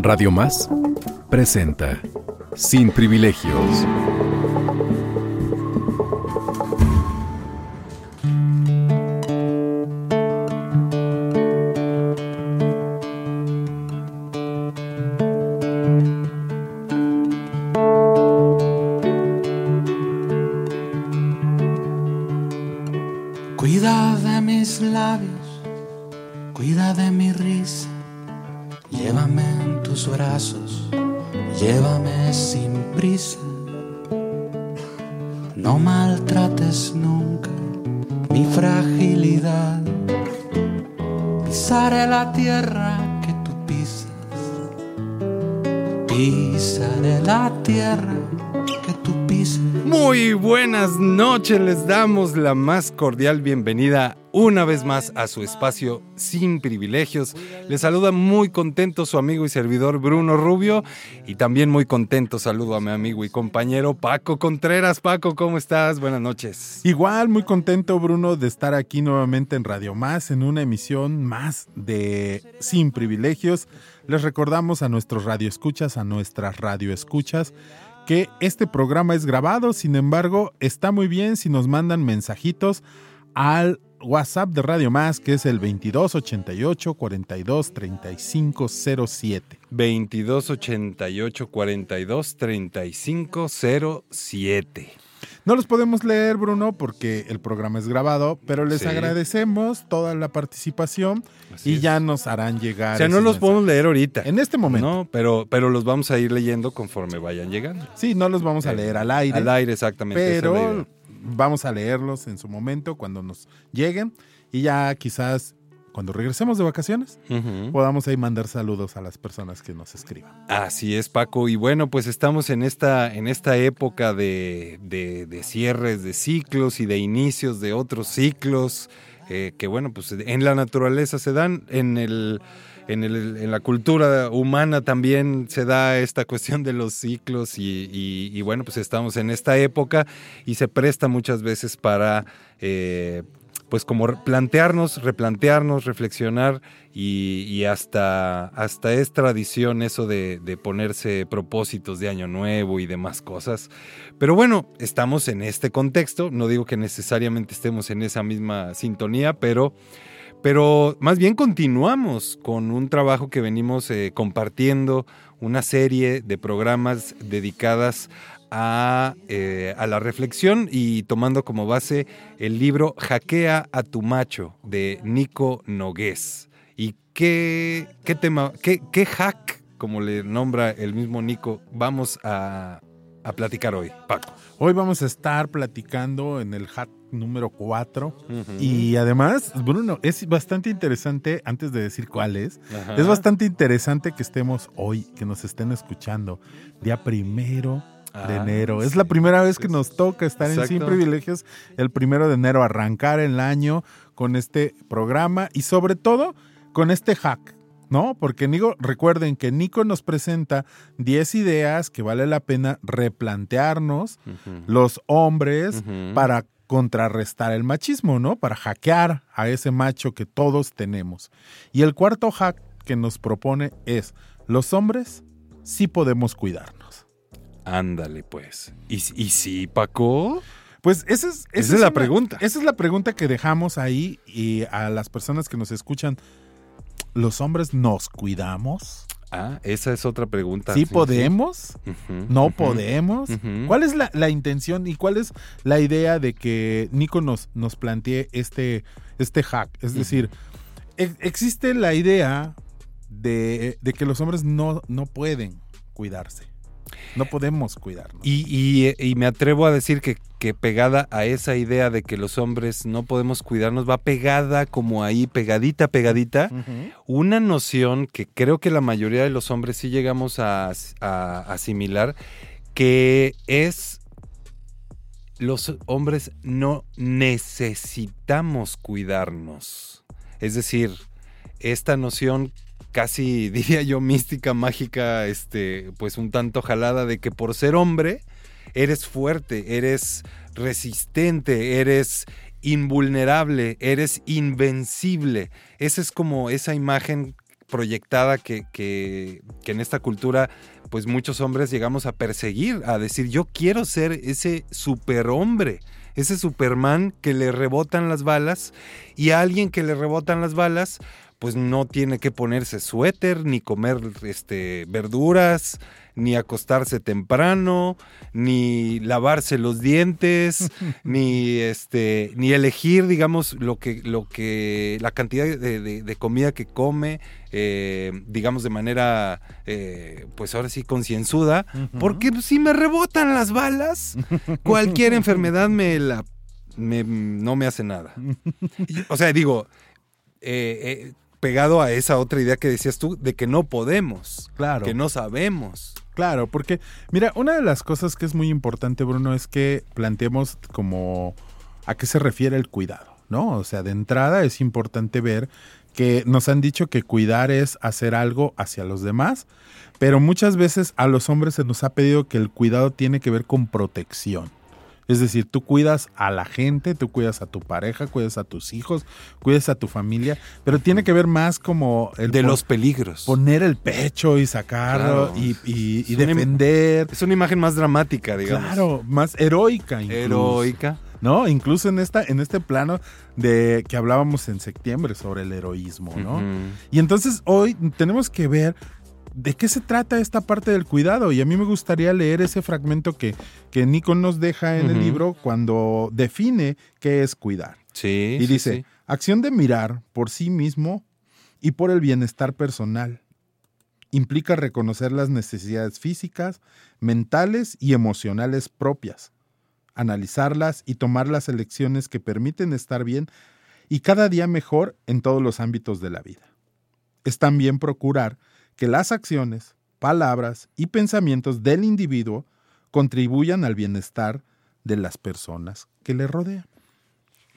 Radio Más presenta Sin Privilegios. Damos la más cordial bienvenida una vez más a su espacio Sin Privilegios. Les saluda muy contento su amigo y servidor Bruno Rubio y también muy contento saludo a mi amigo y compañero Paco Contreras. Paco, ¿cómo estás? Buenas noches. Igual, muy contento Bruno de estar aquí nuevamente en Radio Más, en una emisión más de Sin Privilegios. Les recordamos a nuestros radioescuchas, a nuestras radioescuchas, que este programa es grabado, sin embargo, está muy bien si nos mandan mensajitos al WhatsApp de Radio Más, que es el 2288 42 35 07. 2288 42 35 07. No los podemos leer, Bruno, porque el programa es grabado, pero les Sí. agradecemos toda la participación Así y es. ya nos harán llegar. O sea, no los podemos leer ahorita. En este momento. No, pero, pero los vamos a ir leyendo conforme vayan llegando. Sí, no los vamos a leer al aire. Al aire, exactamente. pero vamos a leerlos en su momento cuando nos lleguen y ya quizás cuando regresemos de vacaciones podamos ahí mandar saludos a las personas que nos escriban. Así es, Paco. Y bueno, pues estamos en esta, en esta época de, de- de cierres de ciclos y de inicios de otros ciclos, eh, que bueno, pues en la naturaleza se dan, en el. En, el- en la cultura humana también se da esta cuestión de los ciclos y, y- y bueno, pues estamos en esta época y se presta muchas veces para eh, pues como plantearnos, replantearnos, reflexionar y, hasta, hasta es tradición eso de, de ponerse propósitos de año nuevo y demás cosas. Pero bueno, estamos en este contexto, no digo que necesariamente estemos en esa misma sintonía, pero, pero más bien continuamos con un trabajo que venimos eh, compartiendo, una serie de programas dedicadas a, eh, a la reflexión y tomando como base el libro Hackea a tu macho de Nico Nogués. ¿Y qué, qué tema, qué, qué hack, como le nombra el mismo Nico, vamos a, a platicar hoy, Paco? Hoy vamos a estar platicando en el hack número 4 y además, Bruno, es bastante interesante, antes de decir cuál es, Ajá. es bastante interesante que estemos hoy, que nos estén escuchando, día primero de Ah, enero. Es sí, la primera vez que nos toca estar en Sin. Privilegios el primero de enero, arrancar el año con este programa y sobre todo con este hack. ¿No? Porque Nico, recuerden que Nico nos presenta 10 ideas que vale la pena replantearnos los hombres para contrarrestar el machismo, ¿no? Para hackear a ese macho que todos tenemos. Y el cuarto hack que nos propone es, los hombres sí podemos cuidarnos. Ándale, pues. ¿Y, y sí, Paco? Pues esa es, Esa es la una- pregunta. Esa es la pregunta que dejamos ahí y a las personas que nos escuchan. ¿Los hombres nos cuidamos? Ah, esa es otra pregunta. ¿Sí podemos? ¿No podemos? ¿Cuál es la, la intención y cuál es la idea de que Nico nos, nos plantee este, este hack? Es decir, existe la idea de, de que los hombres no, no pueden cuidarse. No podemos cuidarnos. Y, y- y me atrevo a decir que, que pegada a esa idea de que los hombres no podemos cuidarnos, va pegada como ahí, pegadita, pegadita, una noción que creo que la mayoría de los hombres sí llegamos a, a asimilar, que es los hombres no necesitamos cuidarnos. Es decir, esta noción casi diría yo mística, mágica, este, pues un tanto jalada de que por ser hombre eres fuerte, eres resistente, eres invulnerable, eres invencible. Esa es como esa imagen proyectada que, que- que en esta cultura pues muchos hombres llegamos a perseguir, a decir yo quiero ser ese superhombre, ese Superman que le rebotan las balas y a alguien que le rebotan las balas pues no tiene que ponerse suéter, ni comer este, verduras, ni acostarse temprano, ni lavarse los dientes, ni este, ni elegir, digamos, lo que, lo que, la cantidad de, de- de comida que come, eh, digamos, de manera, eh, pues ahora sí, concienzuda, porque si me rebotan las balas, cualquier enfermedad me la, me- no me hace nada. O sea, digo, eh, pegado a esa otra idea que decías tú, de que no podemos, Claro. que no sabemos. Claro, porque mira, una de las cosas que es muy importante, Bruno, es que planteemos como a qué se refiere el cuidado, ¿no? O sea, de entrada es importante ver que nos han dicho que cuidar es hacer algo hacia los demás, pero muchas veces a los hombres se nos ha pedido que el cuidado tiene que ver con protección. Es decir, tú cuidas a la gente, tú cuidas a tu pareja, cuidas a tus hijos, cuidas a tu familia, pero tiene que ver más como el De los peligros. poner el pecho y sacarlo Claro. y, y- y Es una defender. Es una imagen más dramática, digamos. Claro, más heroica incluso. Heroica. ¿No? Incluso en esta, en este plano de que hablábamos en septiembre sobre el heroísmo, ¿no? Y entonces hoy tenemos que ver de qué se trata esta parte del cuidado. Y a mí me gustaría leer ese fragmento que, que Nico nos deja en el libro cuando define qué es cuidar. Sí. Y sí, dice, sí. acción de mirar por sí mismo y por el bienestar personal. Implica reconocer las necesidades físicas, mentales y emocionales propias, analizarlas y tomar las elecciones que permiten estar bien y cada día mejor en todos los ámbitos de la vida. Es también procurar que las acciones, palabras y pensamientos del individuo contribuyan al bienestar de las personas que le rodean.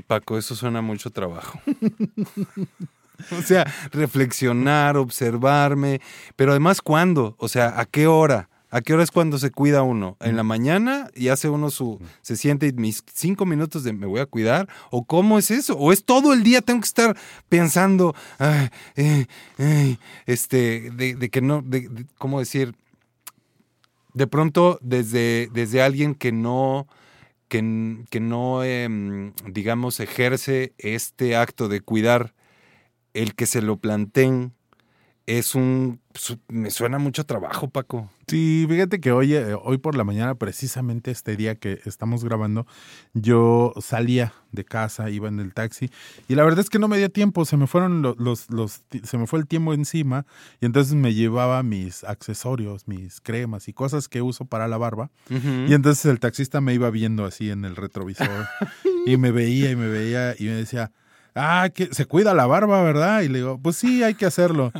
Paco, eso suena mucho trabajo. o sea, reflexionar, observarme, pero además cuándo, o sea, a qué hora, a qué hora es cuando se cuida uno, en la mañana y hace uno su, se siente y mis cinco minutos de me voy a cuidar, o cómo es eso, o es todo el día tengo que estar pensando, ay, eh, ay, este, de, de que no, de, de- cómo decir, de pronto desde, desde alguien que no que, que no, em, digamos, ejerce este acto de cuidar, el que se lo planteen, es un... su- Me suena mucho trabajo, Paco. Sí, fíjate que hoy, eh, hoy por la mañana, precisamente este día que estamos grabando, yo salía de casa, iba en el taxi, y la verdad es que no me dio tiempo, se me fueron lo- los, los, ti- se me fue el tiempo encima, y entonces me llevaba mis accesorios, mis cremas y cosas que uso para la barba, y entonces el taxista me iba viendo así en el retrovisor, y me veía y me veía, y me decía, ah, que se cuida la barba, ¿verdad? Y le digo, pues sí, hay que hacerlo.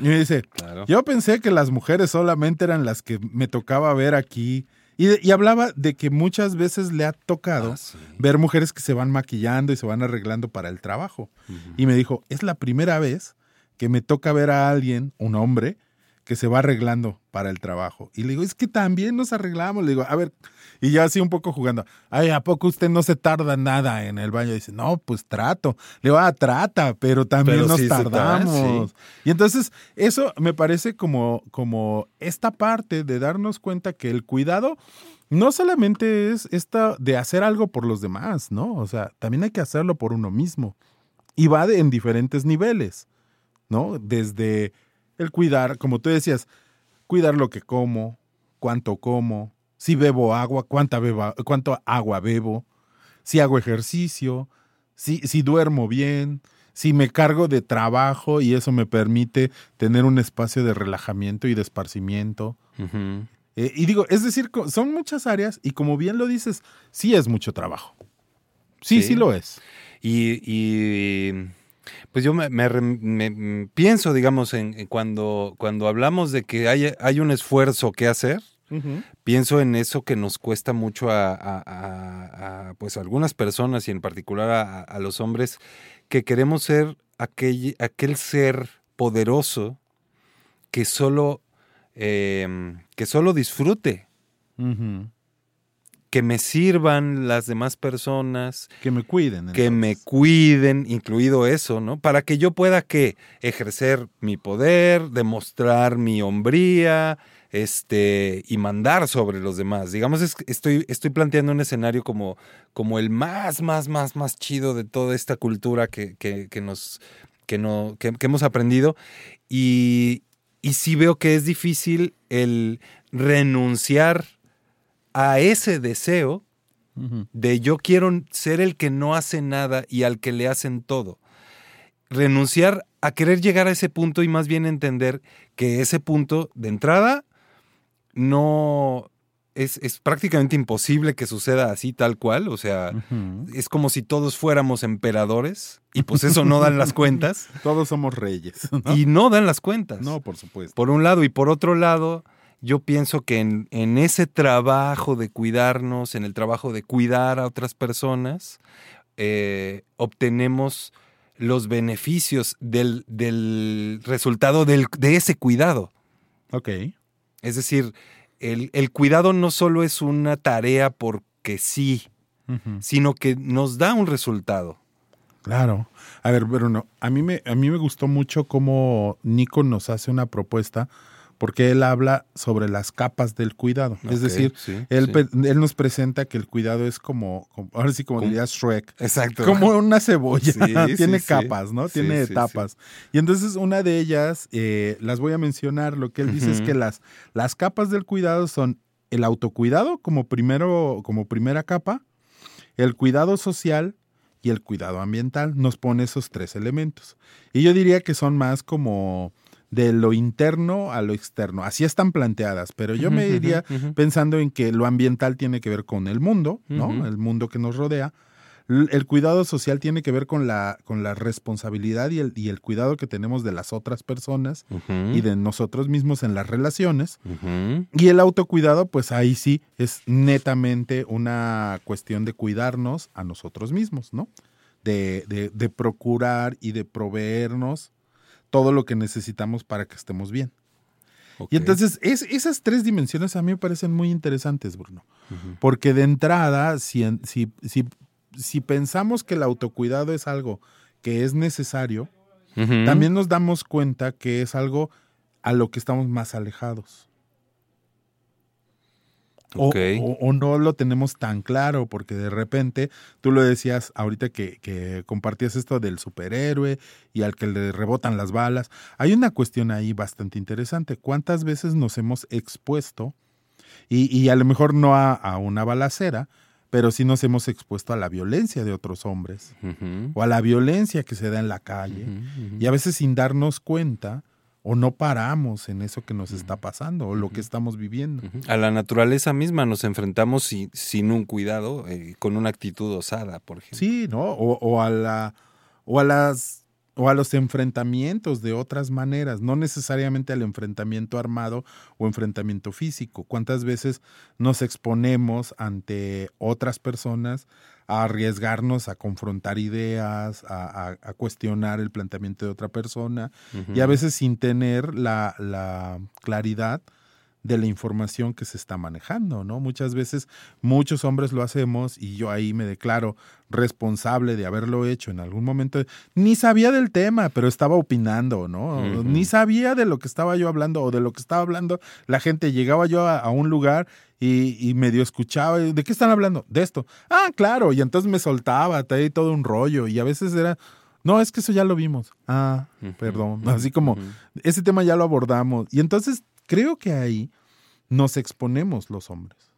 Y me dice, Claro. yo pensé que las mujeres solamente eran las que me tocaba ver aquí. Y, y hablaba de que muchas veces le ha tocado Ah, sí. ver mujeres que se van maquillando y se van arreglando para el trabajo. Y me dijo, es la primera vez que me toca ver a alguien, un hombre, que se va arreglando para el trabajo. Y le digo, es que también nos arreglamos. Le digo, a ver, y ya así un poco jugando, ay, ¿a poco usted no se tarda nada en el baño? dice, no, pues trato. Le digo, ah, trata, pero también Pero nos sí se tarda, tardamos. sí. Y entonces, eso me parece como, como esta parte de darnos cuenta que el cuidado no solamente es esta de hacer algo por los demás, ¿no? O sea, también hay que hacerlo por uno mismo. Y va de- en diferentes niveles, ¿no? Desde el cuidar, como tú decías, cuidar lo que como, cuánto como, si bebo agua, cuánta beba, cuánto agua bebo, si hago ejercicio, si, si duermo bien, si me cargo de trabajo y eso me permite tener un espacio de relajamiento y de esparcimiento. Eh, y digo, es decir, son muchas áreas y como bien lo dices, sí es mucho trabajo. Sí, sí, Sí. lo es. Y, y, pues yo me, me rem- me- mm, pienso, digamos, en, en cuando, cuando hablamos de que hay, hay un esfuerzo que hacer, pienso en eso que nos cuesta mucho a, a- a- a, pues, a algunas personas y en particular a, los hombres, que queremos ser aquel, aquel ser poderoso que solo, em, que solo disfrute. Que me sirvan las demás personas, Que me cuiden. que me cuiden, incluido eso, ¿no? Para que yo pueda que ejercer mi poder, demostrar mi hombría, este, y mandar sobre los demás. Digamos, es- estoy, estoy planteando un escenario como, como el más, más, más, más chido de toda esta cultura que, que, que nos, que, no, que, que hemos aprendido. Y, y sí veo que es difícil el renunciar a ese deseo de yo quiero ser el que no hace nada y al que le hacen todo. Renunciar a querer llegar a ese punto y más bien entender que ese punto de entrada no es, es prácticamente imposible que suceda así tal cual. O sea, es como si todos fuéramos emperadores y pues eso no dan las cuentas Todos somos reyes. ¿no? y no dan las cuentas No, por supuesto. por un lado. Y por otro lado, yo pienso que en, en ese trabajo de cuidarnos, en el trabajo de cuidar a otras personas, eh, obtenemos los beneficios del, del resultado del- de ese cuidado. Ok. Es decir, el, el cuidado no solo es una tarea porque sí, sino que nos da un resultado. Claro. A ver, Bruno, a mí me, a mí me gustó mucho cómo Nico nos hace una propuesta porque él habla sobre las capas del cuidado. es decir, sí, él, sí. pe- él nos presenta que el cuidado es como, como- ahora sí como Como- diría Shrek, Exacto. como una cebolla, Sí, tiene capas, ¿no? Tiene etapas. Y entonces una de ellas, eh, las voy a mencionar, lo que él dice es que las, las capas del cuidado son el autocuidado como, primero, como primera capa, el cuidado social y el cuidado ambiental. Nos pone esos tres elementos. Y yo diría que son más como de lo interno a lo externo. Así están planteadas, pero yo me Ujú, iría ujú, ujú. pensando en que lo ambiental tiene que ver con el mundo, ¿no? El mundo que nos rodea. El cuidado social tiene que ver con la, con la responsabilidad y el, y el cuidado que tenemos de las otras personas y de nosotros mismos en las relaciones. Y el autocuidado, pues ahí sí es netamente una cuestión de cuidarnos a nosotros mismos, ¿no? De, de- de procurar y de proveernos todo lo que necesitamos para que estemos bien. Y entonces es- esas tres dimensiones a mí me parecen muy interesantes, Bruno. Porque de entrada, si, si, si, si pensamos que el autocuidado es algo que es necesario, también nos damos cuenta que es algo a lo que estamos más alejados. O, Ok. o- o no lo tenemos tan claro, porque de repente, tú lo decías ahorita que, que compartías esto del superhéroe y al que le rebotan las balas. Hay una cuestión ahí bastante interesante. ¿Cuántas veces nos hemos expuesto, y, y a lo mejor no a, a una balacera, pero sí nos hemos expuesto a la violencia de otros hombres o a la violencia que se da en la calle? Y a veces sin darnos cuenta o no paramos en eso que nos está pasando o lo que estamos viviendo. A la naturaleza misma nos enfrentamos sin, sin un cuidado, eh, con una actitud osada, por ejemplo. Sí, ¿no? O, o a la o a las o a los enfrentamientos de otras maneras, no necesariamente al enfrentamiento armado o enfrentamiento físico. ¿Cuántas veces nos exponemos ante otras personas a arriesgarnos a confrontar ideas, a, a- a cuestionar el planteamiento de otra persona y a veces sin tener la, la claridad de la información que se está manejando, ¿no? Muchas veces muchos hombres lo hacemos y yo ahí me declaro responsable de haberlo hecho en algún momento. Ni sabía del tema, pero estaba opinando, ¿no? Ni sabía de lo que estaba yo hablando o de lo que estaba hablando la gente. Llegaba yo a, a un lugar y, y medio escuchaba, ¿de qué están hablando? De esto. Ah, claro, y entonces me soltaba, traía todo un rollo y a veces era... No, es que eso ya lo vimos. Ah, perdón. Así como, ese tema ya lo abordamos. Y entonces creo que ahí nos exponemos los hombres.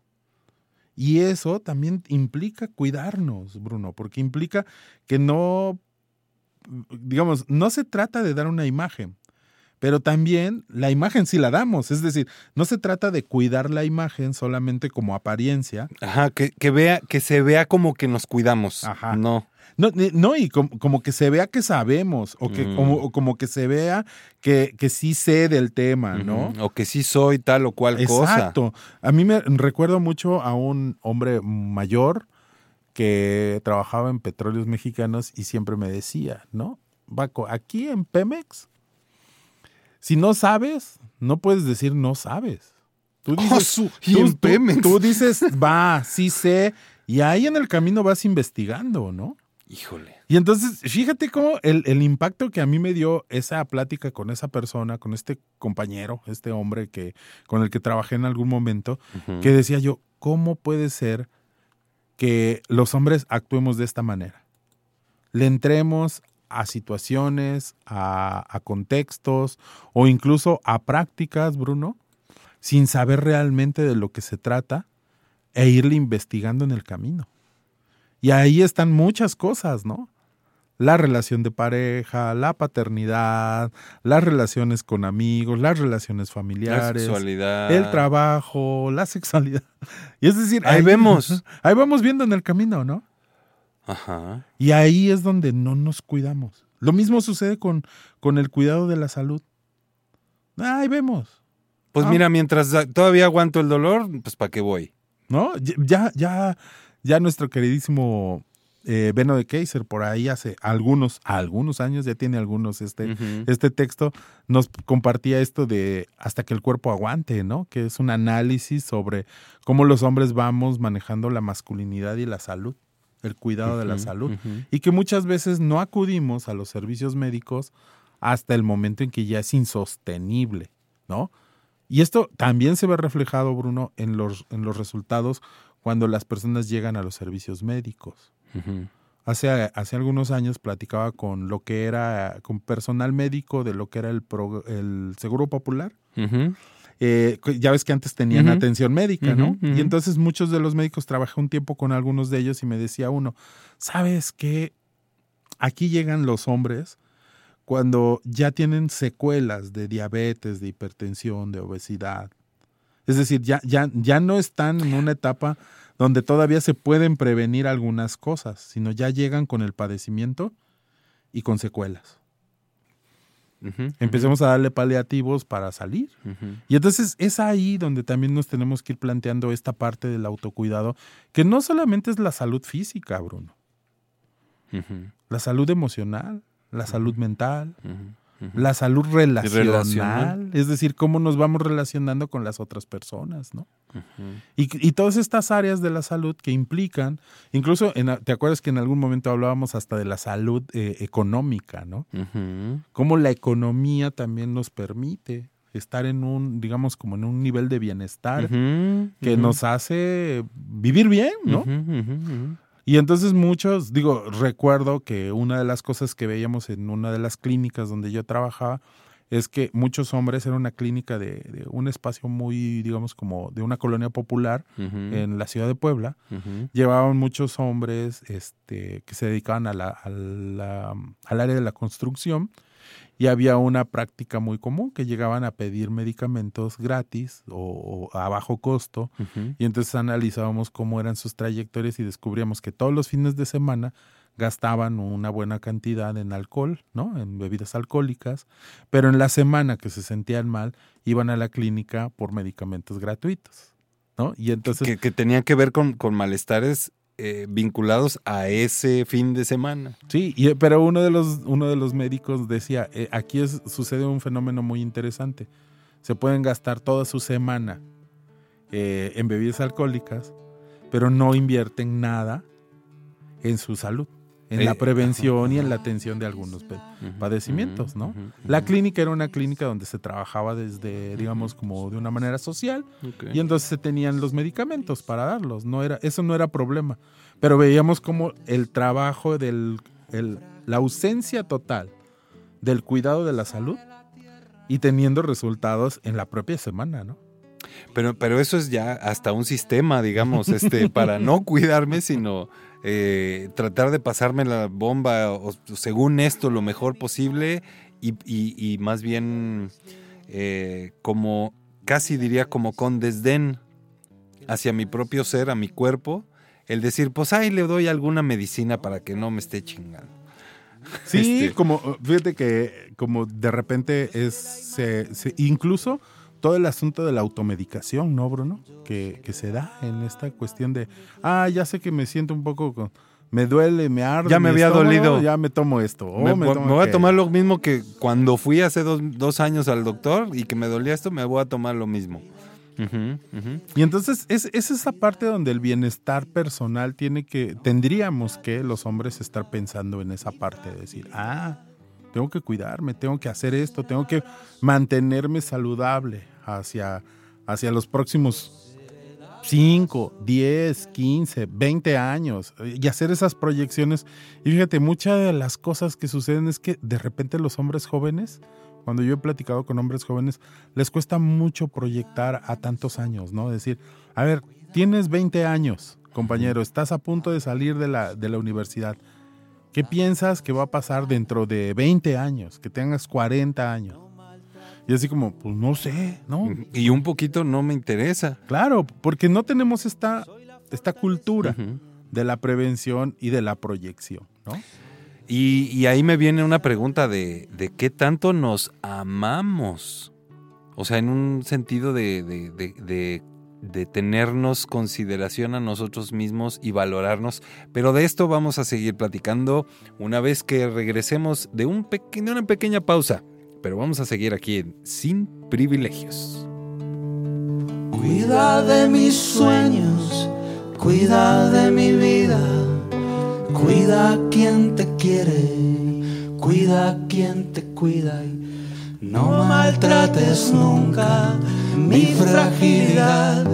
Y eso también implica cuidarnos, Bruno, porque implica que no, digamos, no se trata de dar una imagen, pero también la imagen sí la damos. Es decir, no se trata de cuidar la imagen solamente como apariencia. Ajá, que, que vea, que se vea como que nos cuidamos. Ajá. No. No, no y com- como, que se vea que sabemos, o que Mm. como, o como que se vea que, que sí sé del tema, ¿no? O que sí soy tal o cual cosa. Exacto. A mí me recuerdo mucho a un hombre mayor que trabajaba en petróleos mexicanos y siempre me decía, ¿no? Baco, aquí en Pemex, si no sabes, no puedes decir no sabes. Tú dices, Oh, su- y tú- dices, va, sí sé, y ahí en el camino vas investigando, ¿no? Híjole. Y entonces, fíjate cómo el, el impacto que a mí me dio esa plática con esa persona, con este compañero, este hombre que, con el que trabajé en algún momento, que decía yo, ¿cómo puede ser que los hombres actuemos de esta manera? Le entremos a situaciones, a, a contextos o incluso a prácticas, Bruno, sin saber realmente de lo que se trata e irle investigando en el camino. Y ahí están muchas cosas, ¿no? La relación de pareja, la paternidad, las relaciones con amigos, las relaciones La familiares, sexualidad. el trabajo, la sexualidad. Y es decir, Ahí vemos. Ahí vamos viendo en el camino, ¿no? Ajá. Y ahí es donde no nos cuidamos. Lo mismo sucede con, con el cuidado de la salud. Ahí vemos, Pues Ah. mira, mientras da- todavía aguanto el dolor, pues ¿para qué voy? ¿no? Ya, ya, ya nuestro queridísimo eh, Beno de Kaiser, por ahí hace algunos, algunos años, ya tiene algunos este, este texto, nos compartía esto de hasta que el cuerpo aguante, ¿no? Que es un análisis sobre cómo los hombres vamos manejando la masculinidad y la salud, el cuidado de la salud. Y que muchas veces no acudimos a los servicios médicos hasta el momento en que ya es insostenible, ¿no? Y esto también se ve reflejado, Bruno, en los, en los resultados cuando las personas llegan a los servicios médicos. Hace, hace algunos años platicaba con lo que era, con personal médico de lo que era el, pro- el Seguro Popular. Eh, ya ves que antes tenían atención médica, ¿no? Y entonces muchos de los médicos trabajé un tiempo con algunos de ellos y me decía uno, ¿sabes qué? Aquí llegan los hombres cuando ya tienen secuelas de diabetes, de hipertensión, de obesidad. Es decir, ya, ya, ya no están en una etapa donde todavía se pueden prevenir algunas cosas, sino ya llegan con el padecimiento y con secuelas. Empecemos a darle paliativos para salir. Y entonces es ahí donde también nos tenemos que ir planteando esta parte del autocuidado, que no solamente es la salud física, Bruno, la salud emocional, la salud mental, La salud relacional, relacional. es decir, cómo nos vamos relacionando con las otras personas, ¿no? Y, y todas estas áreas de la salud que implican, incluso, en, ¿te acuerdas que en algún momento hablábamos hasta de la salud eh, económica, ¿no? Cómo la economía también nos permite estar en un, digamos, como en un nivel de bienestar que nos hace vivir bien, ¿no? Ujú. Y entonces muchos, digo, recuerdo que una de las cosas que veíamos en una de las clínicas donde yo trabajaba es que muchos hombres era una clínica de, de un espacio muy, digamos, como de una colonia popular en la ciudad de Puebla. Llevaban muchos hombres este, que se dedicaban a la, a la- al área de la construcción y había una práctica muy común que llegaban a pedir medicamentos gratis o, o a bajo costo y entonces analizábamos cómo eran sus trayectorias y descubríamos que todos los fines de semana gastaban una buena cantidad en alcohol, ¿no? En bebidas alcohólicas, pero en la semana que se sentían mal iban a la clínica por medicamentos gratuitos, ¿no? Y entonces que, que tenían que ver con, con malestares eh, vinculados a ese fin de semana. Sí, y- pero uno de los, uno de los médicos decía, eh, aquí sucede un fenómeno muy interesante. Se pueden gastar toda su semana eh, en bebidas alcohólicas, pero no invierten nada en su salud, en Eh, la prevención y en la atención de algunos padecimientos, ¿no? La clínica era una clínica donde se trabajaba desde, digamos, como de una manera social, y entonces se tenían los medicamentos para darlos. No era, eso no era problema. Pero veíamos como el trabajo del, el- la ausencia total del cuidado de la salud y teniendo resultados en la propia semana, ¿no? Pero, pero eso es ya hasta un sistema, digamos, este, para no cuidarme, sino eh, tratar de pasarme la bomba o, según esto lo mejor posible y, y- y más bien eh, como, casi diría como con desdén hacia mi propio ser, a mi cuerpo, el decir, pues ahí le doy alguna medicina para que no me esté chingando. Sí, Este- como, fíjate que como de repente es, se- se- incluso todo el asunto de la automedicación, ¿no, Bruno? Que, que se da en esta cuestión de, ah, ya sé que me siento un poco, con- me duele, me arde. Ya me había estómago, dolido. Ya me tomo esto. me, me me tomo voy a tomar lo mismo que cuando fui hace dos, dos años al doctor y que me dolía esto, me voy a tomar lo mismo. Y entonces es, es esa parte donde el bienestar personal tiene que, tendríamos que los hombres estar pensando en esa parte de decir, ah, tengo que cuidarme, tengo que hacer esto, tengo que mantenerme saludable hacia, hacia los próximos 5, 10, 15, 20 años eh, y hacer esas proyecciones. Y fíjate, muchas de las cosas que suceden es que de repente los hombres jóvenes, cuando yo he platicado con hombres jóvenes, les cuesta mucho proyectar a tantos años, ¿no? Decir, a ver, tienes 20 años, compañero, estás a punto de salir de la, de la universidad. ¿Qué piensas que va a pasar dentro de 20 años? Que tengas 40 años. Y así como, pues no sé, ¿no? Y un poquito no me interesa. Claro, porque no tenemos esta, esta cultura de la prevención y de la proyección, ¿no? Y, y ahí me viene una pregunta de, de qué tanto nos amamos. O sea, en un sentido de, de- de- de- de tenernos consideración a nosotros mismos y valorarnos. Pero de esto vamos a seguir platicando una vez que regresemos de, un peque- de una pequeña pausa. Pero vamos a seguir aquí en Sin Privilegios. Cuida de mis sueños, cuida de mi vida, cuida a quien te quiere, cuida a quien te cuida y no maltrates nunca mi fragilidad.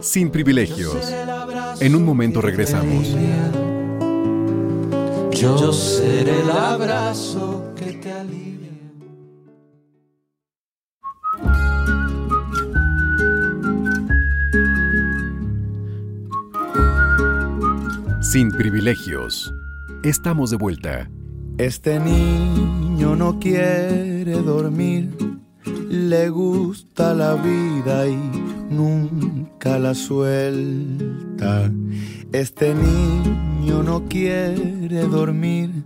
Sin privilegios. En un momento regresamos. Yo seré el abrazo Sin privilegios. Estamos de vuelta. Este niño no quiere dormir, le gusta la vida y nunca la suelta. Este niño no quiere dormir,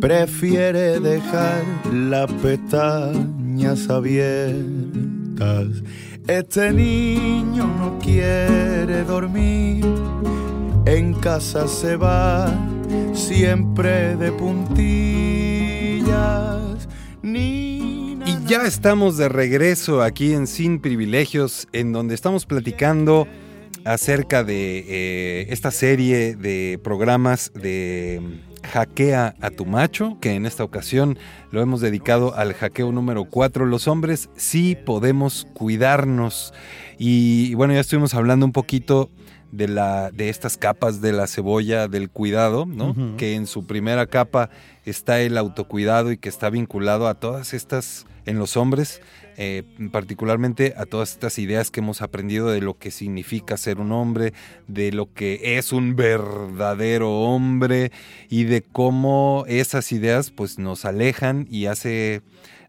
prefiere dejar las pestañas abiertas. Este niño no quiere dormir, en casa se va siempre de puntillas. Y ya estamos de regreso aquí en Sin Privilegios, en donde estamos platicando acerca de eh, esta serie de programas de Hackea a tu macho, que en esta ocasión lo hemos dedicado al hackeo número 4. Los hombres sí podemos cuidarnos. Y bueno, ya estuvimos hablando un poquito de, la, de estas capas de la cebolla del cuidado, ¿no? Que en su primera capa está el autocuidado y que está vinculado a todas estas, en los hombres, eh, particularmente a todas estas ideas que hemos aprendido de lo que significa ser un hombre, de lo que es un verdadero hombre y de cómo esas ideas pues nos alejan y hace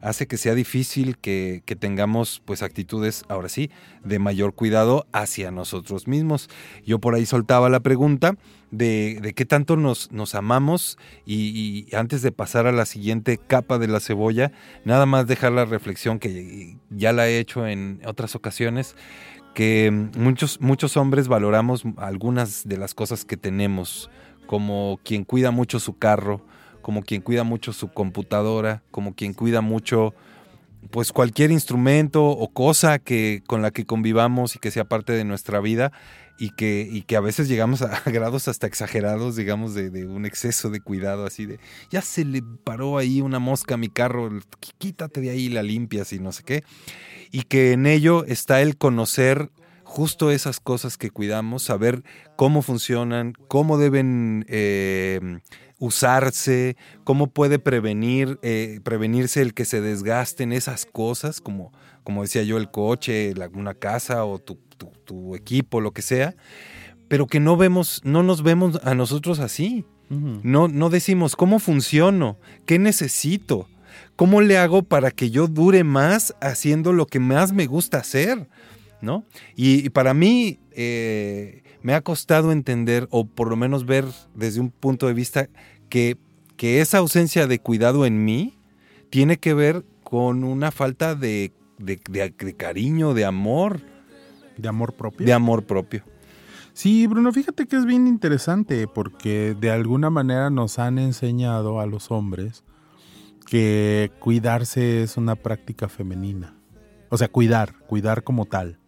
hace que sea difícil que, tengamos pues actitudes, ahora sí, de mayor cuidado hacia nosotros mismos. Yo por ahí soltaba la pregunta de, qué tanto nos, nos amamos y, y antes de pasar a la siguiente capa de la cebolla, nada más dejar la reflexión que ya la he hecho en otras ocasiones, que muchos, muchos hombres valoramos algunas de las cosas que tenemos, como quien cuida mucho su carro, como quien cuida mucho su computadora, como quien cuida mucho pues cualquier instrumento o cosa que con la que convivamos y que sea parte de nuestra vida y que, y que a veces llegamos a, grados hasta exagerados, digamos, de, un exceso de cuidado, así de, ya se le paró ahí una mosca a mi carro, quítate de ahí, la limpias y no sé qué. Y que en ello está el conocer justo esas cosas que cuidamos, saber cómo funcionan, cómo deben eh, usarse, cómo puede prevenir, eh, prevenirse el que se desgasten esas cosas, como, como decía yo, el coche, la, una casa o tu, tu, tu, equipo, lo que sea, pero que no vemos, no nos vemos a nosotros así. Uh -huh. No, no decimos cómo funciono, qué necesito. ¿Cómo le hago para que yo dure más haciendo lo que más me gusta hacer? ¿No? Y, y para mí eh, me ha costado entender, o por lo menos ver desde un punto de vista, que, que esa ausencia de cuidado en mí tiene que ver con una falta de, de- de- de cariño, de amor. ¿De amor propio? De amor propio. Sí, Bruno, fíjate que es bien interesante porque de alguna manera nos han enseñado a los hombres que cuidarse es una práctica femenina. O sea, cuidar, cuidar como tal.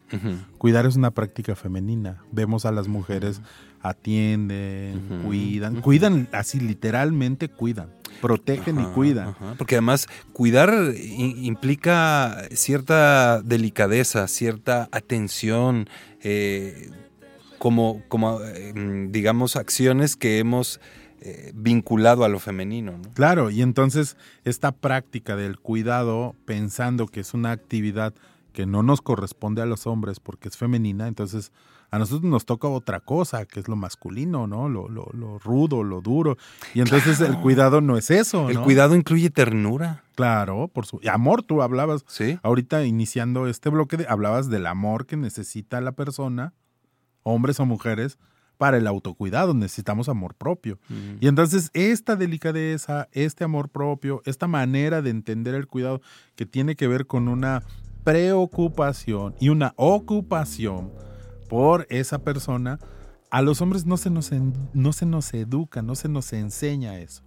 Cuidar es una práctica femenina. Vemos a las mujeres atienden, cuidan, cuidan así literalmente cuidan, protegen y cuidan. ajá, Porque además cuidar implica cierta delicadeza, cierta atención, eh, como, como eh, mm, digamos, acciones que hemos eh, vinculado a lo femenino. ¿no? Claro, y entonces esta práctica del cuidado, pensando que es una actividad que no nos corresponde a los hombres porque es femenina, entonces a nosotros nos toca otra cosa, que es lo masculino, ¿no? Lo, lo, lo rudo, lo duro. Y entonces el cuidado no es eso. El cuidado incluye ternura. Claro, por su y amor, tú hablabas. Sí. Ahorita iniciando este bloque, de- hablabas del amor que necesita la persona, hombres o mujeres, para el autocuidado. Necesitamos amor propio. Y entonces esta delicadeza, este amor propio, esta manera de entender el cuidado que tiene que ver con una preocupación y una ocupación por esa persona, a los hombres no se nos, no se nos educa, no se nos enseña eso.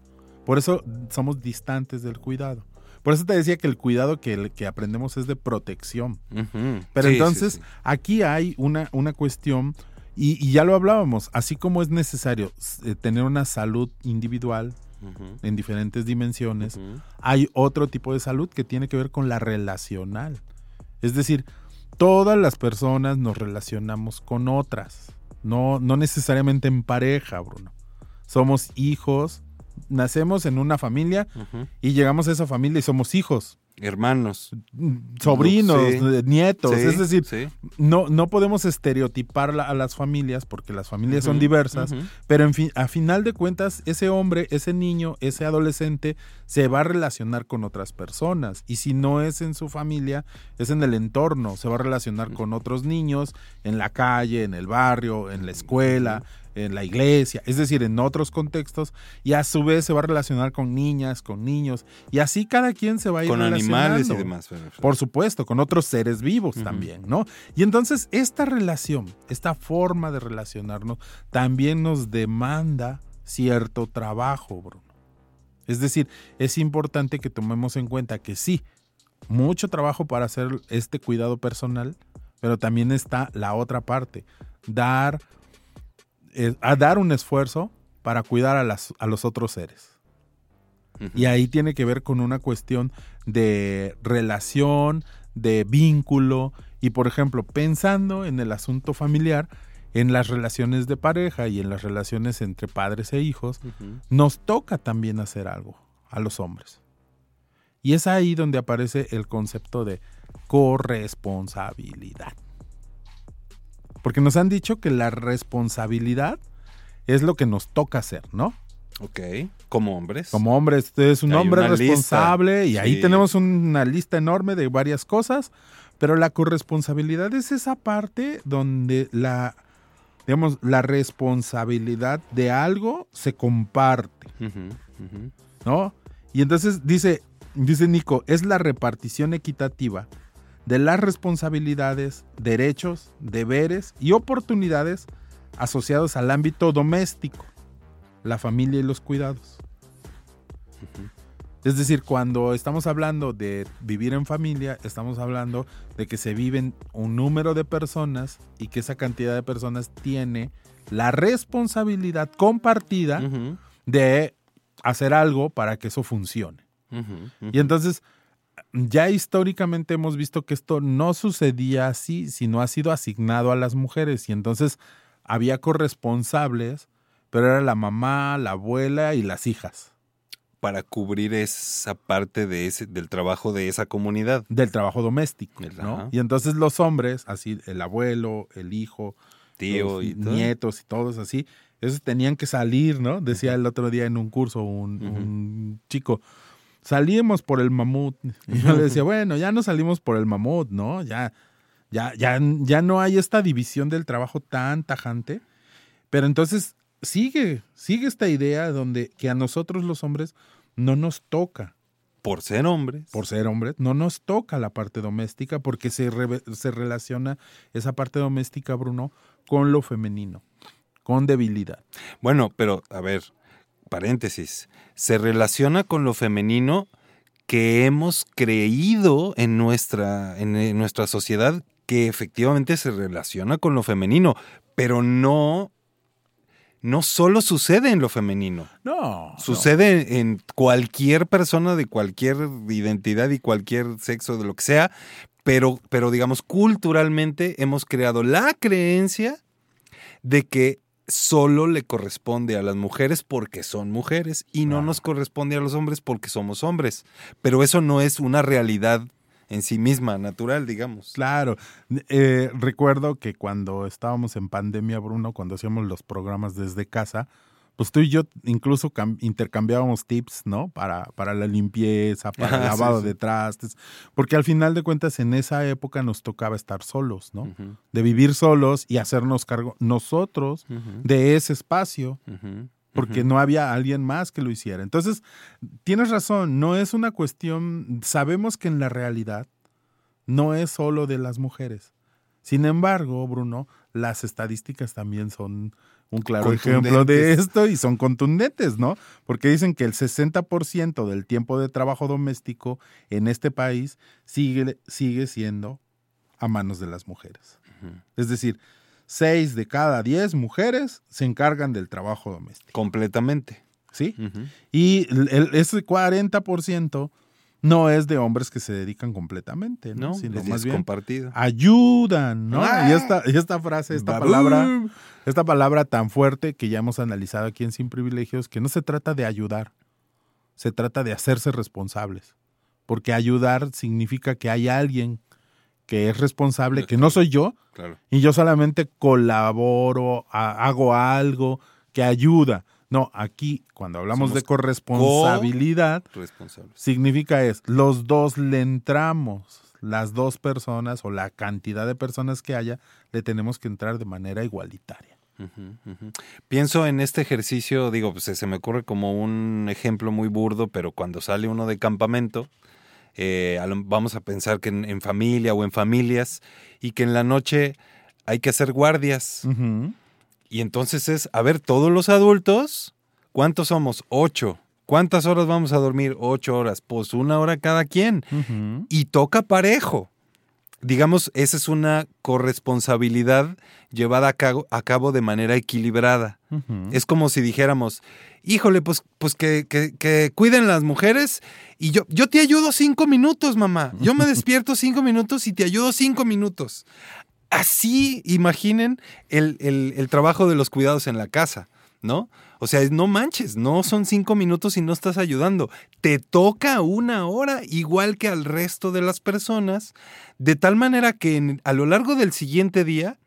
Por eso somos distantes del cuidado. Por eso te decía que el cuidado que, que aprendemos es de protección. Ujú. Pero Sí, entonces sí, sí. aquí hay una, una cuestión, y, y ya lo hablábamos, así como es necesario eh, tener una salud individual Ujú. en diferentes dimensiones, hay otro tipo de salud que tiene que ver con la relacional. Es decir, todas las personas nos relacionamos con otras, no, no necesariamente en pareja, Bruno. Somos hijos, nacemos en una familia y llegamos a esa familia y somos hijos, Hermanos. sobrinos, Sí. eh, nietos. Sí, es decir, sí. no, no podemos estereotipar a las familias porque las familias son diversas, pero en fin, a final de cuentas, ese hombre, ese niño, ese adolescente se va a relacionar con otras personas. Y si no es en su familia, es en el entorno. Se va a relacionar con otros niños en la calle, en el barrio, en la escuela, en la iglesia, es decir, en otros contextos. Y a su vez se va a relacionar con niñas, con niños. Y así cada quien se va a ir Con animales y demás. Por supuesto, con otros seres vivos también, ¿no? Y entonces esta relación, esta forma de relacionarnos, también nos demanda cierto trabajo, Bruno. Es decir, es importante que tomemos en cuenta que sí, mucho trabajo para hacer este cuidado personal, pero también está la otra parte, dar, eh, a dar un esfuerzo para cuidar a, las, a los otros seres. Y ahí tiene que ver con una cuestión de relación, de vínculo y, por ejemplo, pensando en el asunto familiar, en las relaciones de pareja y en las relaciones entre padres e hijos, nos toca también hacer algo a los hombres. Y es ahí donde aparece el concepto de corresponsabilidad. Porque nos han dicho que la responsabilidad es lo que nos toca hacer, ¿no? Ok. Como hombres. Como hombre, usted es un Hay hombre lista. responsable y ahí Sí. tenemos una lista enorme de varias cosas, pero la corresponsabilidad es esa parte donde la, digamos, la responsabilidad de algo se comparte. ¿no? Y entonces dice, dice Nico, es la repartición equitativa de las responsabilidades, derechos, deberes y oportunidades asociados al ámbito doméstico, la familia y los cuidados. Es decir, cuando estamos hablando de vivir en familia, estamos hablando de que se viven un número de personas y que esa cantidad de personas tiene la responsabilidad compartida de hacer algo para que eso funcione. Y entonces, ya históricamente hemos visto que esto no sucedía así, sino ha sido asignado a las mujeres. Y entonces había corresponsables, pero era la mamá, la abuela y las hijas. Para cubrir esa parte de ese, del trabajo de esa comunidad. Del trabajo doméstico, El- ¿no? Y entonces los hombres, así, el abuelo, el hijo, Tío y nietos y todos así, esos tenían que salir, ¿no? Decía el otro día en un curso un, un chico, salimos por el mamut. Y yo le decía, bueno, ya no salimos por el mamut, ¿no? Ya, ya, ya, ya no hay esta división del trabajo tan tajante. Pero entonces sigue, sigue esta idea donde que a nosotros los hombres no nos toca. Por ser hombres. Por ser hombres, no nos toca la parte doméstica porque se, re- se relaciona esa parte doméstica, Bruno, con lo femenino, con debilidad. Bueno, pero a ver, paréntesis, se relaciona con lo femenino que hemos creído en nuestra, en, nuestra sociedad que efectivamente se relaciona con lo femenino, pero no, no solo sucede en lo femenino. No. Sucede en cualquier persona de cualquier identidad y cualquier sexo, de lo que sea, pero, pero digamos, culturalmente hemos creado la creencia de que solo le corresponde a las mujeres porque son mujeres y no nos corresponde a los hombres porque somos hombres. Pero eso no es una realidad en sí misma, natural, digamos. Claro. Eh, recuerdo que cuando estábamos en pandemia, Bruno, cuando hacíamos los programas desde casa, pues tú y yo incluso cam- intercambiábamos tips, ¿no? Para, para la limpieza, para el sí, lavado sí. de trastes. Porque al final de cuentas, en esa época nos tocaba estar solos, ¿no? De vivir solos y hacernos cargo nosotros de ese espacio. Porque no había alguien más que lo hiciera. Entonces, tienes razón, no es una cuestión, sabemos que en la realidad no es solo de las mujeres. Sin embargo, Bruno, las estadísticas también son un claro ejemplo de esto y son contundentes, ¿no? Porque dicen que el 60% del tiempo de trabajo doméstico en este país sigue, sigue siendo a manos de las mujeres. Es decir, 6 de cada 10 mujeres se encargan del trabajo doméstico. Completamente. ¿Sí? Y el- el- ese 40% no es de hombres que se dedican completamente, ¿no? No, Sino más bien compartido. ayudan, ¿no? ¡Ah! Y esta, y esta frase, esta palabra, esta palabra tan fuerte que ya hemos analizado aquí en Sin Privilegios, que no se trata de ayudar, se trata de hacerse responsables. Porque ayudar significa que hay alguien que es responsable, que no soy yo, Claro. y yo solamente colaboro, hago algo que ayuda. No, aquí cuando hablamos Somos de corresponsabilidad, significa es, los dos le entramos, las dos personas o la cantidad de personas que haya, le tenemos que entrar de manera igualitaria. Pienso en este ejercicio, digo, pues se me ocurre como un ejemplo muy burdo, pero cuando sale uno de campamento, eh, vamos a pensar que en, en familia o en familias, y que en la noche hay que hacer guardias. Y entonces es, a ver, todos los adultos, ¿cuántos somos? Ocho. ¿Cuántas horas vamos a dormir? Ocho horas. Pues una hora cada quien. Y toca parejo. Digamos, esa es una corresponsabilidad llevada a cabo, a cabo de manera equilibrada. Es como si dijéramos, híjole, pues, pues que, que- que cuiden las mujeres y yo, yo te ayudo cinco minutos, mamá. Yo me despierto cinco minutos y te ayudo cinco minutos. Así imaginen el, el- trabajo de los cuidados en la casa, ¿no? O sea, no manches, no son cinco minutos y no estás ayudando. Te toca una hora igual que al resto de las personas, de tal manera que a lo largo del siguiente día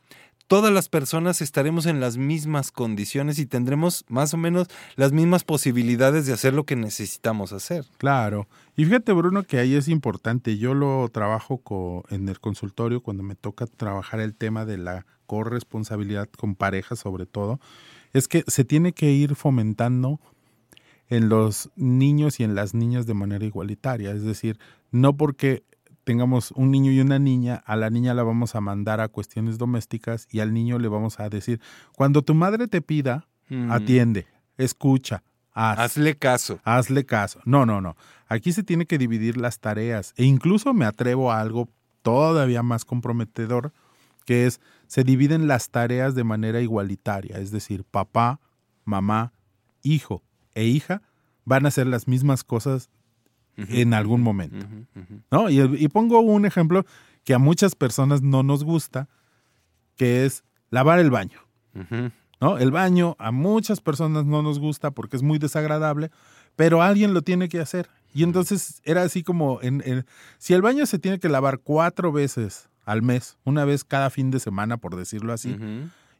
todas las personas estaremos en las mismas condiciones y tendremos más o menos las mismas posibilidades de hacer lo que necesitamos hacer. Claro. Y fíjate, Bruno, que ahí es importante. Yo lo trabajo en el consultorio cuando me toca trabajar el tema de la corresponsabilidad con parejas, sobre todo. Es que se tiene que ir fomentando en los niños y en las niñas de manera igualitaria. Es decir, no porque tengamos un niño y una niña, a la niña la vamos a mandar a cuestiones domésticas y al niño le vamos a decir, cuando tu madre te pida, Mm. atiende, escucha, haz. Hazle caso. Hazle caso. No, no, no. Aquí se tiene que dividir las tareas. E incluso me atrevo a algo todavía más comprometedor, que es, se dividen las tareas de manera igualitaria. Es decir, papá, mamá, hijo e hija van a hacer las mismas cosas en algún momento. ¿no? Y, y pongo un ejemplo que a muchas personas no nos gusta, que es lavar el baño. ¿no? El baño a muchas personas no nos gusta porque es muy desagradable, pero alguien lo tiene que hacer. Y entonces era así como, en, en- si el baño se tiene que lavar cuatro veces al mes, una vez cada fin de semana, por decirlo así,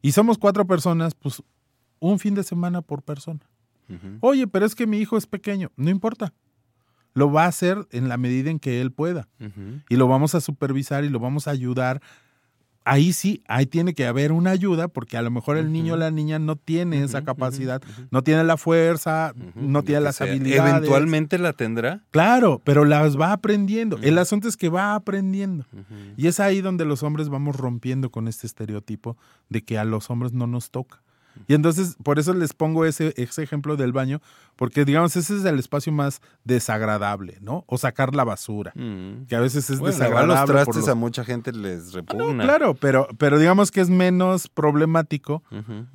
y somos cuatro personas, pues un fin de semana por persona. Oye, pero es que mi hijo es pequeño, no importa. Lo va a hacer en la medida en que él pueda. Y lo vamos a supervisar y lo vamos a ayudar. Ahí sí, ahí tiene que haber una ayuda porque a lo mejor el niño o la niña no tiene esa capacidad, no tiene la fuerza, no tiene las habilidades. Eventualmente la tendrá. Claro, pero las va aprendiendo. El asunto es que va aprendiendo. Y es ahí donde los hombres vamos rompiendo con este estereotipo de que a los hombres no nos toca. Y entonces, por eso les pongo ese, ese ejemplo del baño, porque digamos, ese es el espacio más desagradable, ¿no? O sacar la basura, que a veces es Bueno, desagradable. los por trastes los- a mucha gente les repugna. Claro, pero, pero digamos que es menos problemático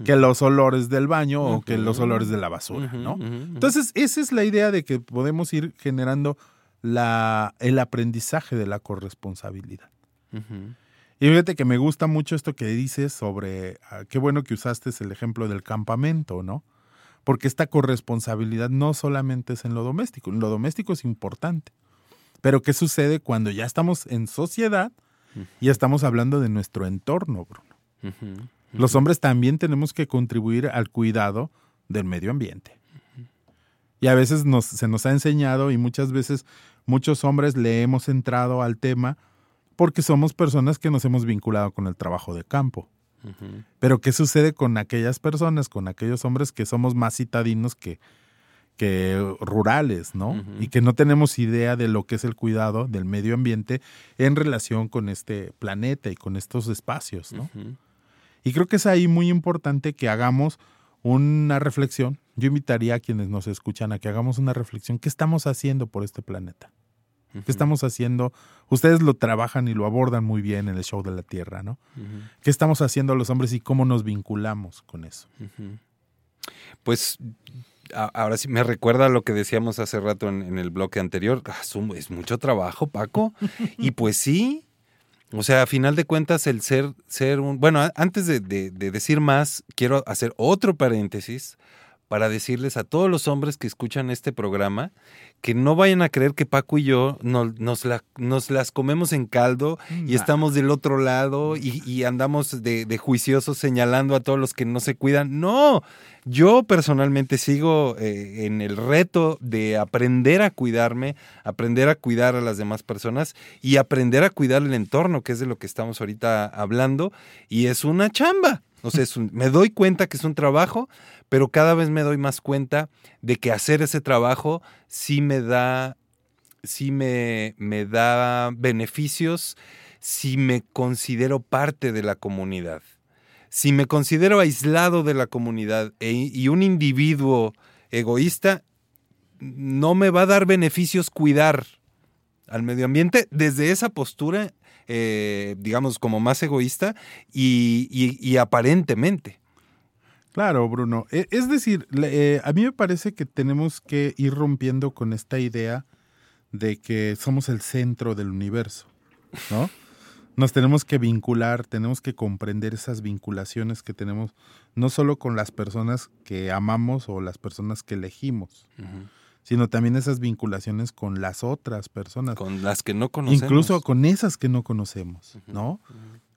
que los olores del baño o que los olores de la basura, ¿no? Entonces, esa es la idea de que podemos ir generando la, el aprendizaje de la corresponsabilidad. Y fíjate que me gusta mucho esto que dices sobre, ah, qué bueno que usaste el ejemplo del campamento, ¿no? Porque esta corresponsabilidad no solamente es en lo doméstico, en lo doméstico es importante. Pero ¿qué sucede cuando ya estamos en sociedad y estamos hablando de nuestro entorno, Bruno? Los hombres también tenemos que contribuir al cuidado del medio ambiente. Y a veces nos, se nos ha enseñado y muchas veces muchos hombres le hemos entrado al tema porque somos personas que nos hemos vinculado con el trabajo de campo. Pero ¿qué sucede con aquellas personas, con aquellos hombres que somos más citadinos que, que rurales, ¿no? Y que no tenemos idea de lo que es el cuidado del medio ambiente en relación con este planeta y con estos espacios, ¿no? Y creo que es ahí muy importante que hagamos una reflexión. Yo invitaría a quienes nos escuchan a que hagamos una reflexión. ¿Qué estamos haciendo por este planeta? ¿Qué estamos haciendo? Ustedes lo trabajan y lo abordan muy bien en el show de la Tierra, ¿no? ¿Qué estamos haciendo los hombres y cómo nos vinculamos con eso? Pues ahora sí me recuerda a lo que decíamos hace rato en, en el bloque anterior. Ah, es mucho trabajo, Paco. y pues sí. O sea, a final de cuentas, el ser, ser un. Bueno, antes de, de- de decir más, quiero hacer otro paréntesis para decirles a todos los hombres que escuchan este programa que no vayan a creer que Paco y yo no- nos, la- nos las comemos en caldo y estamos del otro lado y, y andamos de, de juiciosos señalando a todos los que no se cuidan. No, yo personalmente sigo eh, en el reto de aprender a cuidarme, aprender a cuidar a las demás personas y aprender a cuidar el entorno, que es de lo que estamos ahorita hablando, y es una chamba. O sea, es un- me doy cuenta que es un trabajo, pero cada vez me doy más cuenta de que hacer ese trabajo sí me da, sí me, me da beneficios si me considero parte de la comunidad. Si me considero aislado de la comunidad e- y un individuo egoísta, no me va a dar beneficios cuidar al medio ambiente desde esa postura, eh, digamos, como más egoísta y, y- y aparentemente. Claro, Bruno. E- Es decir, eh, a mí me parece que tenemos que ir rompiendo con esta idea de que somos el centro del universo, ¿no? Nos tenemos que vincular, tenemos que comprender esas vinculaciones que tenemos, no solo con las personas que amamos o las personas que elegimos, sino también esas vinculaciones con las otras personas. Con las que no conocemos. Incluso con esas que no conocemos, ¿no?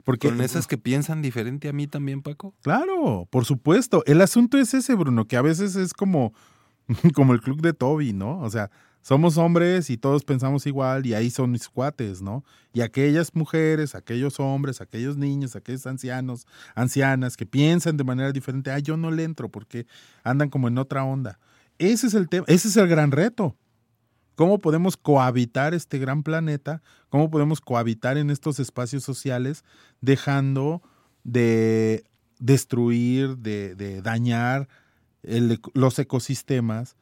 Porque Con esas que piensan diferente a mí también, Paco. Claro, por supuesto. El asunto es ese, Bruno, que a veces es como, como el club de Toby, ¿no? O sea, somos hombres y todos pensamos igual y ahí son mis cuates, ¿no? Y aquellas mujeres, aquellos hombres, aquellos niños, aquellos ancianos, ancianas que piensan de manera diferente, ah, yo no le entro porque andan como en otra onda. Ese es el tema, ese es el gran reto. ¿Cómo podemos cohabitar este gran planeta? ¿Cómo podemos cohabitar en estos espacios sociales dejando de destruir, de, de dañar los ecosistemas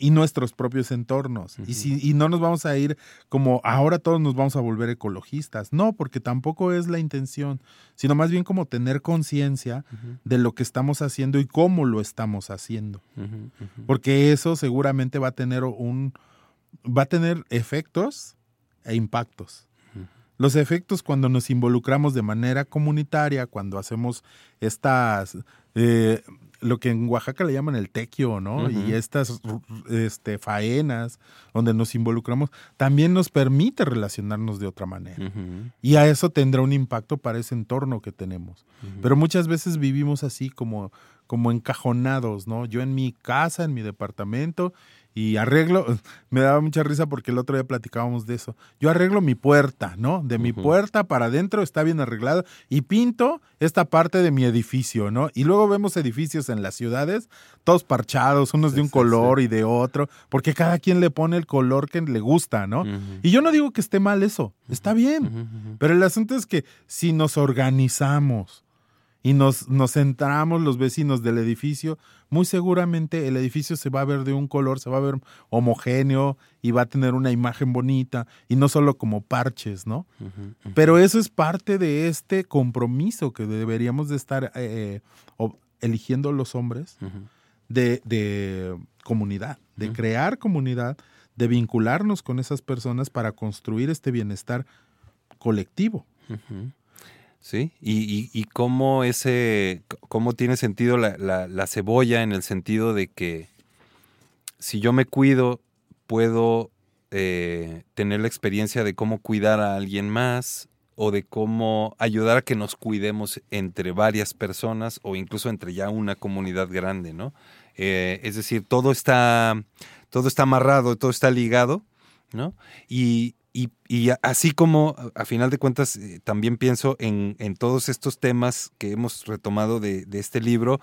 y nuestros propios entornos? y, si, y no nos vamos a ir como ahora todos nos vamos a volver ecologistas. No, porque tampoco es la intención, sino más bien como tener conciencia de lo que estamos haciendo y cómo lo estamos haciendo. Porque eso seguramente va a tener un va a tener efectos e impactos. Los efectos cuando nos involucramos de manera comunitaria, cuando hacemos estas, eh, lo que en Oaxaca le llaman el tequio, ¿no? Y estas este, faenas donde nos involucramos, también nos permite relacionarnos de otra manera. Y a eso tendrá un impacto para ese entorno que tenemos. Pero muchas veces vivimos así como, como encajonados, ¿no? Yo en mi casa, en mi departamento, y arreglo, me daba mucha risa porque el otro día platicábamos de eso. Yo arreglo mi puerta, ¿no? De mi puerta para adentro está bien arreglado y pinto esta parte de mi edificio, ¿no? Y luego vemos edificios en las ciudades, todos parchados, unos de un color y de otro, porque cada quien le pone el color que le gusta, ¿no? Y yo no digo que esté mal eso, está bien. Pero el asunto es que si nos organizamos, y nos, nos centramos los vecinos del edificio, muy seguramente el edificio se va a ver de un color, se va a ver homogéneo y va a tener una imagen bonita y no solo como parches, ¿no? Pero eso es parte de este compromiso que deberíamos de estar eh, eligiendo los hombres de, de, comunidad, de crear comunidad, de vincularnos con esas personas para construir este bienestar colectivo. ¿Sí? Y, y, cómo ese, cómo tiene sentido la, la, cebolla en el sentido de que si yo me cuido, puedo eh, tener la experiencia de cómo cuidar a alguien más o de cómo ayudar a que nos cuidemos entre varias personas o incluso entre ya una comunidad grande, ¿no? Eh, es decir, todo está, todo está amarrado, todo está ligado, ¿no? Y, y, así como, a final de cuentas, eh, también pienso en, todos estos temas que hemos retomado de, este libro,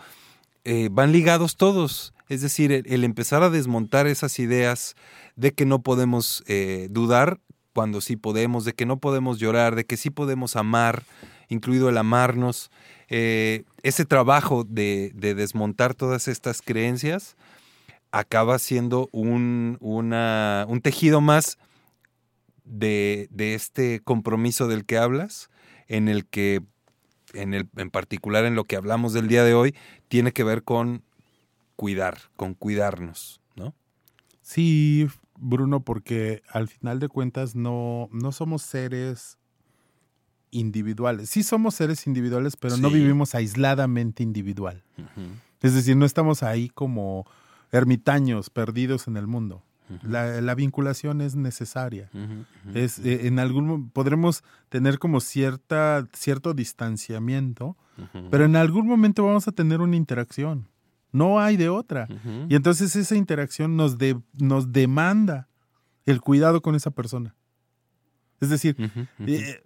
eh, van ligados todos. Es decir, el, empezar a desmontar esas ideas de que no podemos eh, dudar cuando sí podemos, de que no podemos llorar, de que sí podemos amar, incluido el amarnos. ese trabajo de, desmontar todas estas creencias acaba siendo un, un tejido más de, este compromiso del que hablas, en el que, en, el, en particular en lo que hablamos del día de hoy, tiene que ver con cuidar, con cuidarnos, ¿no? Sí, Bruno, porque al final de cuentas no, no somos seres individuales. Sí somos seres individuales, pero no vivimos aisladamente individual. Es decir, no estamos ahí como ermitaños perdidos en el mundo la, vinculación es necesaria. Es, eh, en algún podremos tener como cierta, cierto distanciamiento, pero en algún momento vamos a tener una interacción. No hay de otra. Y entonces esa interacción nos, de, nos demanda el cuidado con esa persona. Es decir, eh,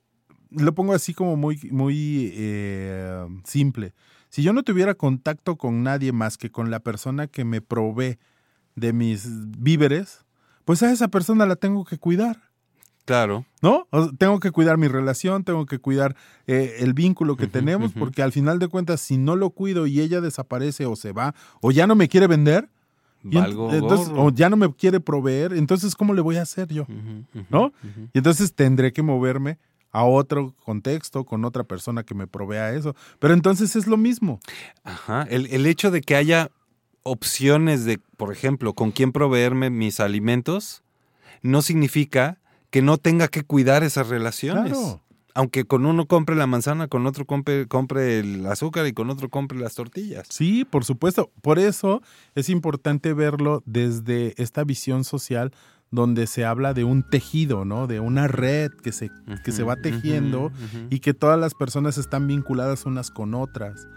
lo pongo así como muy, muy eh, simple. Si yo no tuviera contacto con nadie más que con la persona que me provee de mis víveres, pues a esa persona la tengo que cuidar. Claro. ¿No? tengo que cuidar mi relación, tengo que cuidar eh, el vínculo que tenemos, porque al final de cuentas, si no lo cuido y ella desaparece o se va, o ya no me quiere vender, o ya no me quiere proveer, entonces, ¿cómo le voy a hacer yo? ¿No? Y entonces tendré que moverme a otro contexto, con otra persona que me provea eso. Pero entonces es lo mismo. Ajá. El, el hecho de que haya opciones de, por ejemplo, con quién proveerme mis alimentos, no significa que no tenga que cuidar esas relaciones. Aunque con uno compre la manzana, con otro compre, compre el azúcar y con otro compre las tortillas. Sí, por supuesto. Por eso es importante verlo desde esta visión social donde se habla de un tejido, ¿no? De una red que se, que se va tejiendo y que todas las personas están vinculadas unas con otras.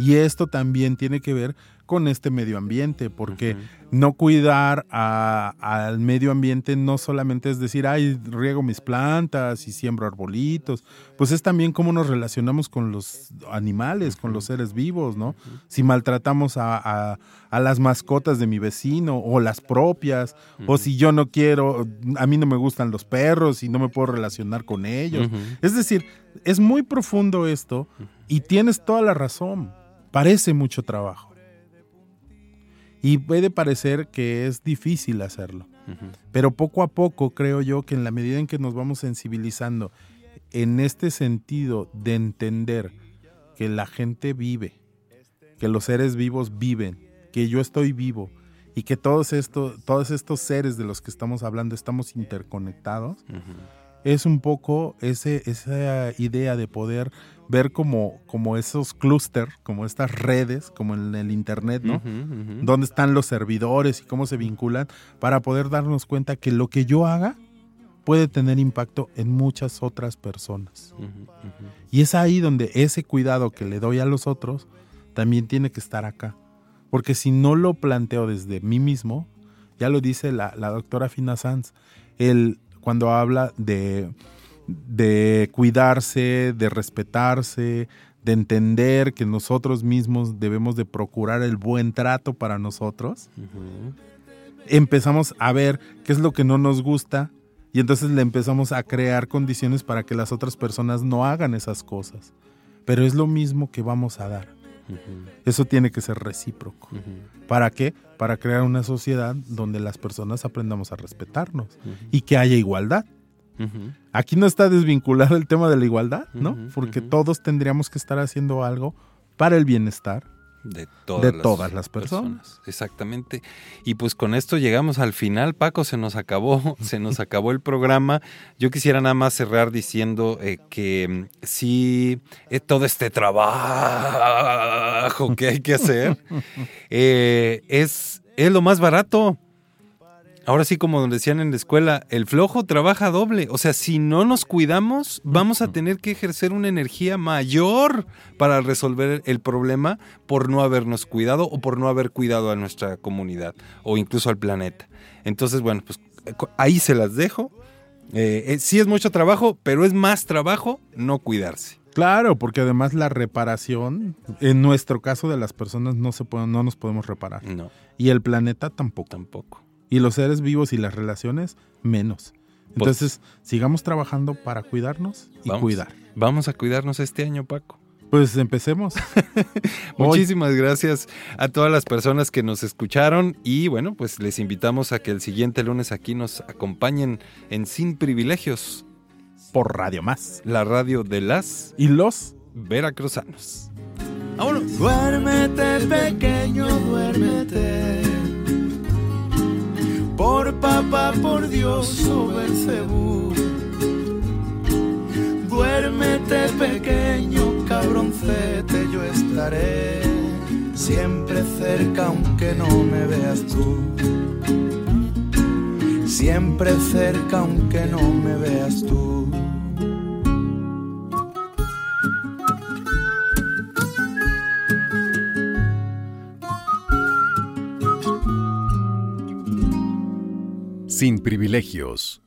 Y esto también tiene que ver con este medio ambiente, porque no cuidar al medio ambiente no solamente es decir, ay, riego mis plantas y siembro arbolitos, pues es también cómo nos relacionamos con los animales, con los seres vivos, ¿no? Si maltratamos a, las mascotas de mi vecino o las propias, o si yo no quiero, a mí no me gustan los perros y no me puedo relacionar con ellos. Es decir, es muy profundo esto y tienes toda la razón, parece mucho trabajo. Y puede parecer que es difícil hacerlo. Pero poco a poco creo yo que en la medida en que nos vamos sensibilizando en este sentido de entender que la gente vive, que los seres vivos viven, que yo estoy vivo y que todos estos, todos estos seres de los que estamos hablando estamos interconectados, es un poco ese, esa idea de poder ver como, como esos clústeres, como estas redes, como en el Internet, ¿no? Dónde están los servidores y cómo se vinculan, para poder darnos cuenta que lo que yo haga puede tener impacto en muchas otras personas. Y es ahí donde ese cuidado que le doy a los otros también tiene que estar acá. Porque si no lo planteo desde mí mismo, Ya lo dice la, la doctora Fina Sanz. Él, cuando habla de, de cuidarse, de respetarse, de entender que nosotros mismos debemos de procurar el buen trato para nosotros, empezamos a ver qué es lo que no nos gusta y entonces le empezamos a crear condiciones para que las otras personas no hagan esas cosas. Pero es lo mismo que vamos a dar. Eso tiene que ser recíproco. ¿Para qué? Para crear una sociedad donde las personas aprendamos a respetarnos y que haya igualdad. Aquí no está desvinculado el tema de la igualdad, ¿no? Porque todos tendríamos que estar haciendo algo para el bienestar de todas, todas, las, personas. Exactamente. Y pues con esto llegamos al final, Paco, se nos acabó, se nos acabó el programa. Yo quisiera nada más cerrar diciendo eh, que mm, sí, eh, todo este trabajo que hay que hacer eh, es, es lo más barato. Ahora sí, como decían en la escuela, el flojo trabaja doble. O sea, si no nos cuidamos, vamos a tener que ejercer una energía mayor para resolver el problema por no habernos cuidado o por no haber cuidado a nuestra comunidad o incluso al planeta. Entonces, bueno, pues ahí se las dejo. Eh, eh, sí es mucho trabajo, pero es más trabajo no cuidarse. Claro, porque además la reparación, en nuestro caso de las personas, no, se puede, no nos podemos reparar. No. Y el planeta tampoco. Tampoco y los seres vivos y las relaciones menos. Pues Entonces, sigamos trabajando para cuidarnos y cuidar. Vamos a cuidarnos este año, Paco. Pues empecemos. Muchísimas gracias a todas las personas que nos escucharon y bueno, pues les invitamos a que el siguiente lunes aquí nos acompañen en Sin Privilegios. Por Radio Más. La radio de las y los veracruzanos. ¡Vámonos! Duérmete, pequeño, duérmete por papá, por Dios, oh Belcebú. Duérmete pequeño cabroncete, yo estaré siempre cerca aunque no me veas tú. Siempre cerca aunque no me veas tú. Sin privilegios.